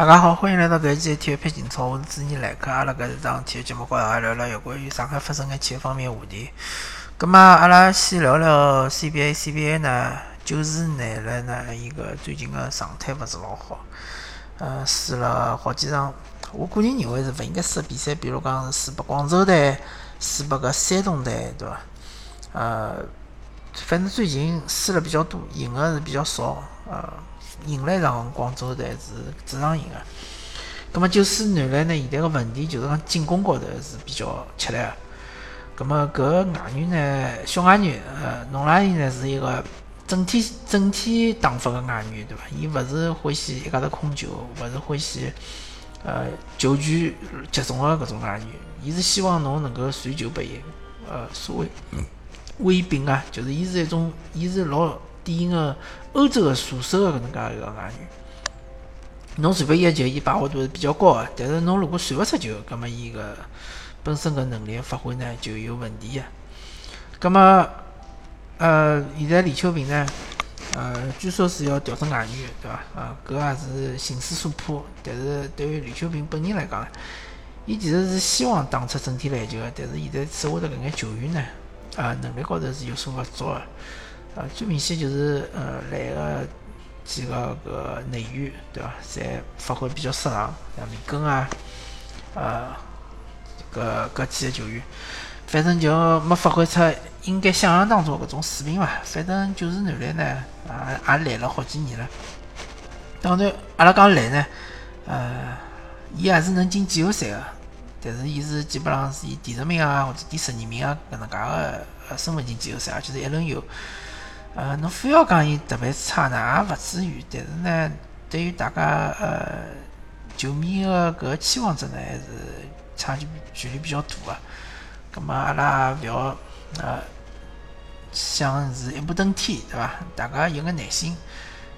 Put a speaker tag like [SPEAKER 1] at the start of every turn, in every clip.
[SPEAKER 1] 大家好，欢迎来到搿一期的体育配景操，我是主持人来客。阿拉搿一档体育节目，跟大家聊聊有关于上海发生的体育方面话题。葛末阿拉先聊聊 CBA，CBA 呢，就是男篮呢一个最近的状态勿是老好，呃，输了好几场。我个人认为是勿应该输的比赛，比如讲是输拨广州队，输拨搿山东队，对伐？呃，反正最近输了比较多，赢的是比较少，呃。赢了一场广州队是主场赢的，葛末就是男篮呢，现在个问题就是讲进攻高头是比较吃力个。葛末搿外援呢，小外援，呃，侬拉伊呢是一个整体整体打法个外援，对伐？伊勿是欢喜一家头控球，勿是欢喜呃球权集中个搿种外援，伊是希望侬能够传球拨伊，呃，所谓威兵啊，就是伊是一种，伊是老。典型的欧洲的射手的搿能介一个外援，侬传拨伊个球，伊把握度是比较高个。但是侬如果传勿出球，葛末伊个本身个能力发挥呢就有问题个。葛末呃，现在李秋平呢，呃，据说是要调整外援，对伐？啊，搿也是形势所迫。但是对于李秋平本人来讲，伊其实是希望打出整体篮球个。但是现在手下头搿眼球员呢，啊，能力高头是有所勿足个。呃，最明显就是呃来个几个个内援，对伐？侪发挥比较失常，像米根啊，呃，搿搿几个球员，反正就没发挥出应该想象当中搿种水平伐。反正就是男篮呢，也也来了好几年了。当然，阿拉讲来呢，呃，伊还是能进季后赛个，但是伊是基本上是以第十名啊或者第十二名啊搿能介个身份进季后赛，而且是一轮游。呃，侬非要讲伊特别差呢，也勿至于。但是呢，对于大家呃球迷个搿期望值呢，还是差距距离比较大个。葛末阿拉勿要呃想是一步登天，对伐？大家有个耐心。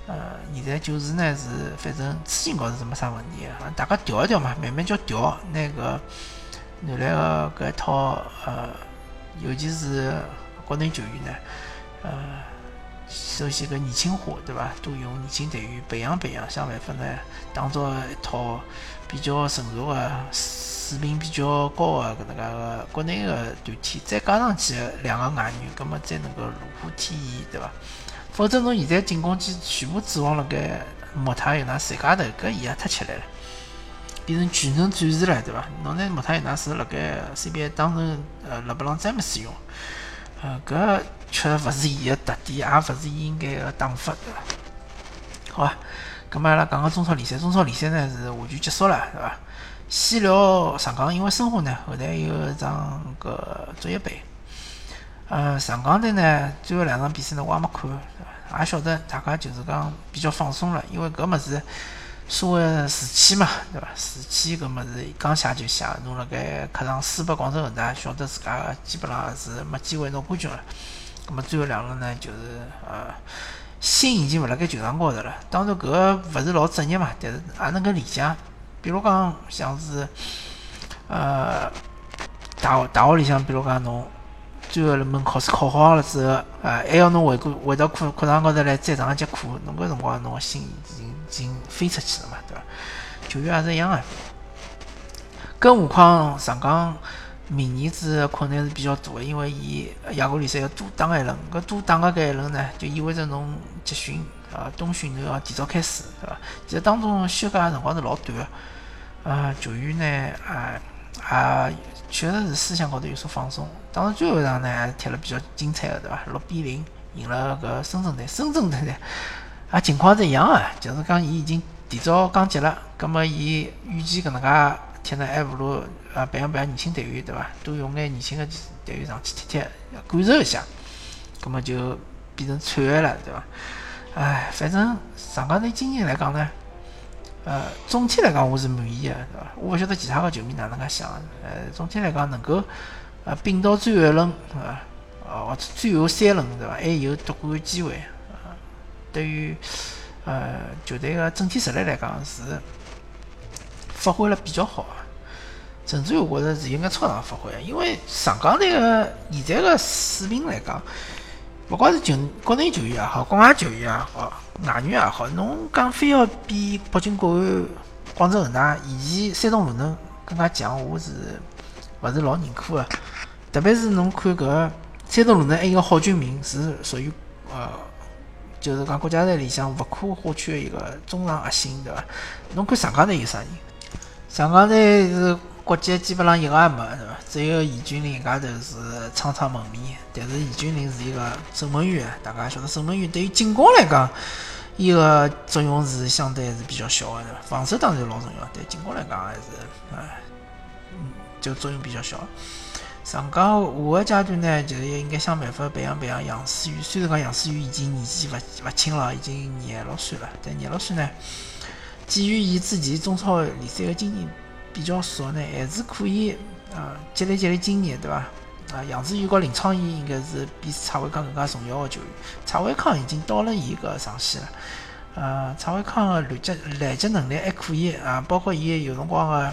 [SPEAKER 1] 呃，现在就是呢是反正资金高头是没啥问题个，大家调一调嘛，慢慢叫调。那个男篮个搿一套呃，尤其是国内球员呢，呃。首先，个年轻化，对伐？多用年轻队员培养培养，想办法呢，打造一套比较成熟个、水平比较高个搿能介个国内个团体，再加上去两个外援，葛末再能够如虎添翼，对伐？否则，侬现在进攻机全部指望辣盖莫塔尤纳斯一家头，搿伊也太吃力了，变成全能战士了，对伐？侬拿莫泰尤纳是辣盖 CBA 当成呃勒布朗詹姆斯用，呃搿。确实勿是伊个特点，也勿是伊应该个打法，对伐？好啊，咁么阿拉讲个中超联赛，中超联赛呢是完全结束了，对伐？先聊上港，因为申花呢后头有一场个足协杯，呃，上港队呢最后两场比赛呢我也没看，也晓得大家就是讲比较放松了，因为搿物事所谓士气嘛，对伐？士气搿物事刚写就写，侬辣盖客场输拨广州恒大，晓得自家基本上是没机会拿冠军了。那么最后两轮呢，就是呃，心已经勿辣盖球场高头了。当然，搿个勿是老职业嘛，但是也能够理解。比如讲，像是呃，大学大学里向，比如讲侬最后一门考试考好了之后，啊，还要侬回过回到课课堂高头来再上一节课，侬搿辰光侬个心已经已经飞出去了嘛，对伐？球员也是一样个，更何况上港。明年子困难是比较大个，因为伊亚冠联赛要多打一轮，搿多打个搿一轮呢，就意味着侬集训啊冬训都要提早开始，对伐？其实当中休假辰光是老短个，啊球员呢啊啊确实是思想高头有所放松。当然最后一场呢还是踢了比较精彩的，对伐？六比零赢了搿深圳队，深圳队呢啊情况是一样个，就是讲伊已经提早降级了，葛末伊预计搿能介。踢呢还不如啊培养培养年轻队员对伐？多用眼年轻的队员上去踢踢，感受一下，葛么就变成惨案了对伐？唉，反正上港队今年来讲呢，呃，总体来讲我是满意的对伐？我勿晓得其他个球迷哪能介想，呃，总体来讲能够呃拼到最后一轮啊，哦或者最后三轮对伐？还有夺冠机会啊，对于呃球队个整体实力来讲是。发挥了比较好啊，甚至我觉着是应该超常发挥，因为上港队个现在个水平来讲，勿管是球国内球员也好，国外球员也好，外援也好，侬讲非要比北京国安广州恒大以前山东鲁能更加强，我是勿是老认可个。特别是侬看搿山东鲁能还有个郝俊明是属于呃，就是讲国家队里向勿可或缺的一个中场核心，对伐？侬看上港队有啥人？上港队是国脚基本上一个也没，对伐？只有严俊林一家头是苍苍蒙面，但是严俊林是一个守门员，大家晓得守门员对于进攻来讲，伊个作用是相对是比较小的，对伐？防守当然老重要，但进攻来讲还是啊，嗯，就作用比较小。上港下个阶段呢，就是应该想办法培养培养杨思雨。虽然讲杨思雨已经年纪勿勿轻了，已经廿六岁了，但廿六岁呢，基于伊自己中超联赛个经验比较少呢，还是可以啊积累积累经验，对伐？啊，杨思雨和林昌义应该是比蔡伟康更加重要的球员。蔡伟康已经到了伊个上限了，呃，蔡伟康的拦截拦截能力还可以啊，包括伊有辰光的。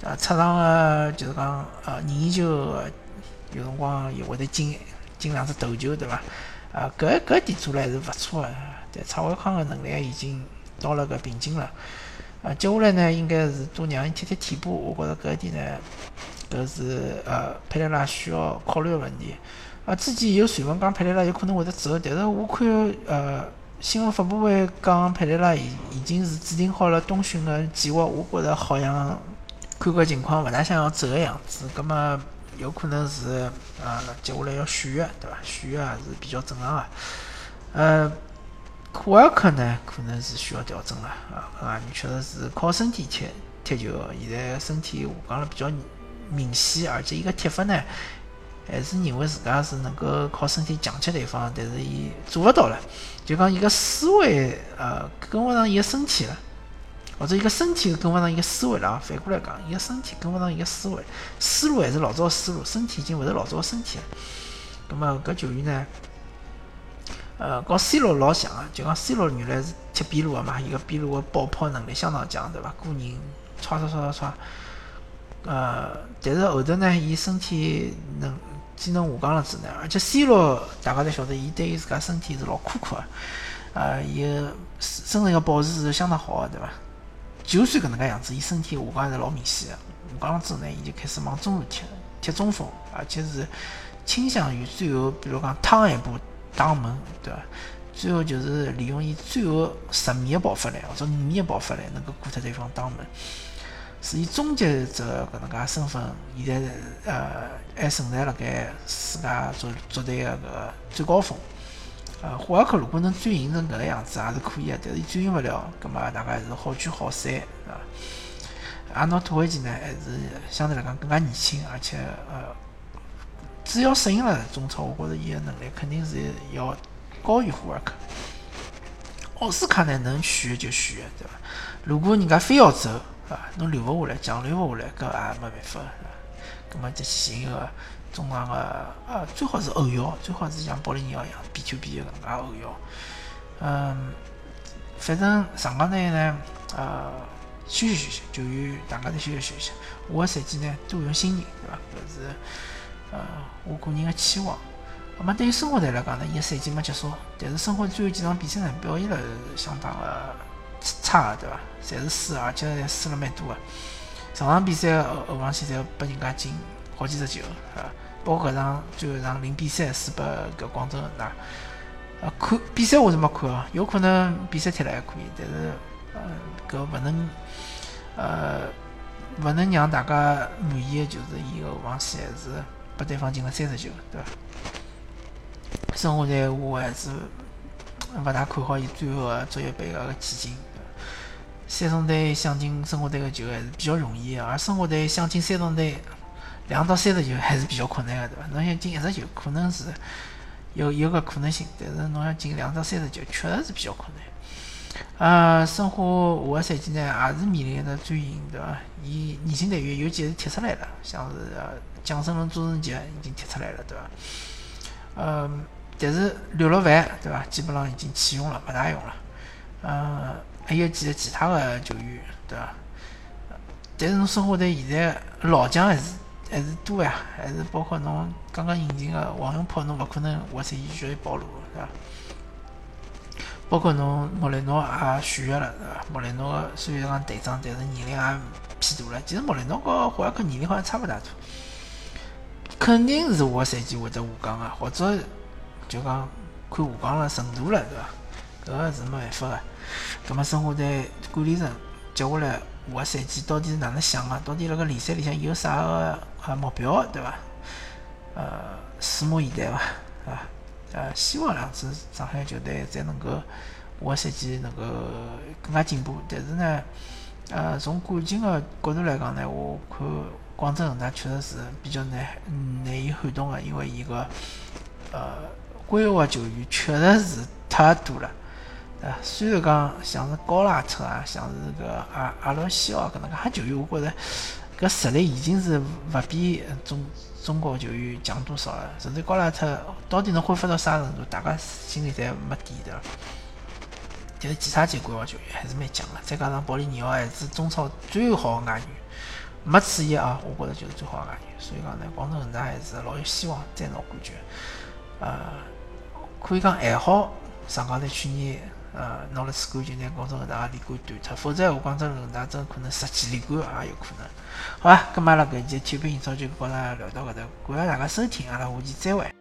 [SPEAKER 1] 啊，出场的就是讲，呃，任意球有辰光也会得进进两只头球，对伐？啊，搿搿点做了还是勿错的，但蔡伟康的能力已经到了搿瓶颈了。啊，接下来呢，应该是多让伊踢踢替补，我觉着搿一点呢，搿是呃佩雷拉需要考虑个问题。啊，之前有传闻讲佩雷拉有可能会得走，但是我看呃新闻发布会讲佩雷拉已已经是制定好了冬训个计划，我觉着好像。看搿情况，勿大想要走个样子，葛末有可能是呃接下来要续约，对伐？续约也是比较正常个。呃，库尔克呢，可能是需要调整了啊，搿个人确实是靠身体踢踢球，现在身体下降了比较明显，而且伊个踢法呢，还是认为自家是能够靠身体强吃对方，但是伊做勿到了，就讲伊个思维呃跟勿上伊个身体了。或者伊个身体跟勿上伊个思维了啊！反过来讲，伊个身体跟勿上伊个思维，思路还是老早个思路，身体已经勿是老早个身体了。葛么搿球员呢，呃，和 C 罗老像啊，就讲 C 罗原来是踢边路个嘛，伊个边路个爆破能力相当强，对伐？个人唰唰唰唰唰，呃，但是后头呢，伊身体能机能下降了之后呢，而且 C 罗大家侪晓得，伊对于自家身体是老苛刻个，呃，伊个身身个保持是相当好个，对伐？就算搿能介样子，伊身体下降还是老明显个。下降了之后呢，伊就开始往中路踢，踢中锋，而且是倾向于最后，比如讲趟一步打门，对伐？最后就是利用伊最后十米个爆发力或者五米个爆发力，能够过脱对方打门，是以终结者搿能介身份，现在呃还存在辣盖世界足足队个搿个最高峰。呃，霍尔克如果能转型成搿个样子，也是可以个。但是伊转型勿了，葛末大概是好聚好散，是伐？阿诺托维奇呢，还是相对来讲更加年轻，而且呃，只要适应了中超，我觉着伊个能力肯定是要高于霍尔克。奥斯卡呢，能续就续，对伐？如果人家非要走，啊，侬留勿下来，强留勿下来，搿也没办法，是伐？葛末再去寻一个。中场个呃，最好是后腰，最好是像保利尼奥一样 B 球 B 个搿能介后腰。嗯，反正上港队呢，呃，休息休息，球员大家都休息休息。下个赛季呢，多用新人，对伐？搿是呃我个人个期望。那么对于申花队来讲呢，伊个赛季没结束，但是申花最后几场比赛呢，表现了相当个差，对伐？侪是输，而且侪输了蛮多个。上场比赛后后防线侪拨人家进。好几只球，啊，包括搿场最后一场零比三输拨搿广州恒大，啊，看比赛我是没看哦，有可能比赛踢了还可以，但是呃，搿勿能，呃，勿能让大家满意的就是伊个后防线还是拨对方进了三十球，对伐？生活队我还是勿大看好伊最后个足协杯个个前景。三中队想进生活队个球还是比较容易个，而生活队想进三中队。两到三十球还是比较困难个，对伐？侬想进一十球，可能是有有个可能性，但是侬要进两到三十球，确实是比较困难。呃，申花下个赛季呢，也是面临着转型，对伐？伊年轻队员有几个踢出来了，像是蒋胜龙、朱晨杰已经踢出来了，对伐？呃，但是刘乐凡，对伐？基本上已经弃用了，勿大用了。呃，还有几个其他的球员，对伐？但是侬申花队现在老将还是。还是多呀，还是包括侬刚刚引进个王永珀，侬勿可能下赛季就要保罗，对伐？包括侬莫雷诺也续约了，对伐？莫雷诺虽然讲队长，但是年龄也偏大了。其实莫雷诺和霍尔克年龄好像差勿大多，肯定是下个赛季会得下降个，或者就讲看下降了程度了，对伐？搿个是没办法个。葛末申花队管理层接下来下个赛季到底是哪能想个？到底辣盖联赛里向有啥个啊目标，对伐？呃，拭目以待伐，啊。呃，希望两支上海球队再能够下个赛季能够更加进步。但是呢，呃，从感情个角度来讲呢，我看广州恒大确实是比较难难以撼动个，因为伊个呃规划球员确实是太多了。呃，虽然讲像是高拉特啊，像是个阿阿罗西奥搿能介球员，我觉着搿实力已经是勿比中。中国球员强多少了？甚至高拉特到底能恢复到啥程度？大家心里侪没底的。但是其他几个规划球员还是蛮强的。再加上保利尼奥还是中超最好的外援，没次一啊！我觉着就是最好的外援。所以讲呢，广州恒大还是老有希望再拿冠军。呃，可以讲还好上港在去年呃拿了次冠军，拿广州恒大连冠断脱。否则，广州恒大真可能十几连冠也有可能。好啊，咁阿拉搿期体育营销就跟大家聊到搿搭，感谢大家收听，阿拉下期再会。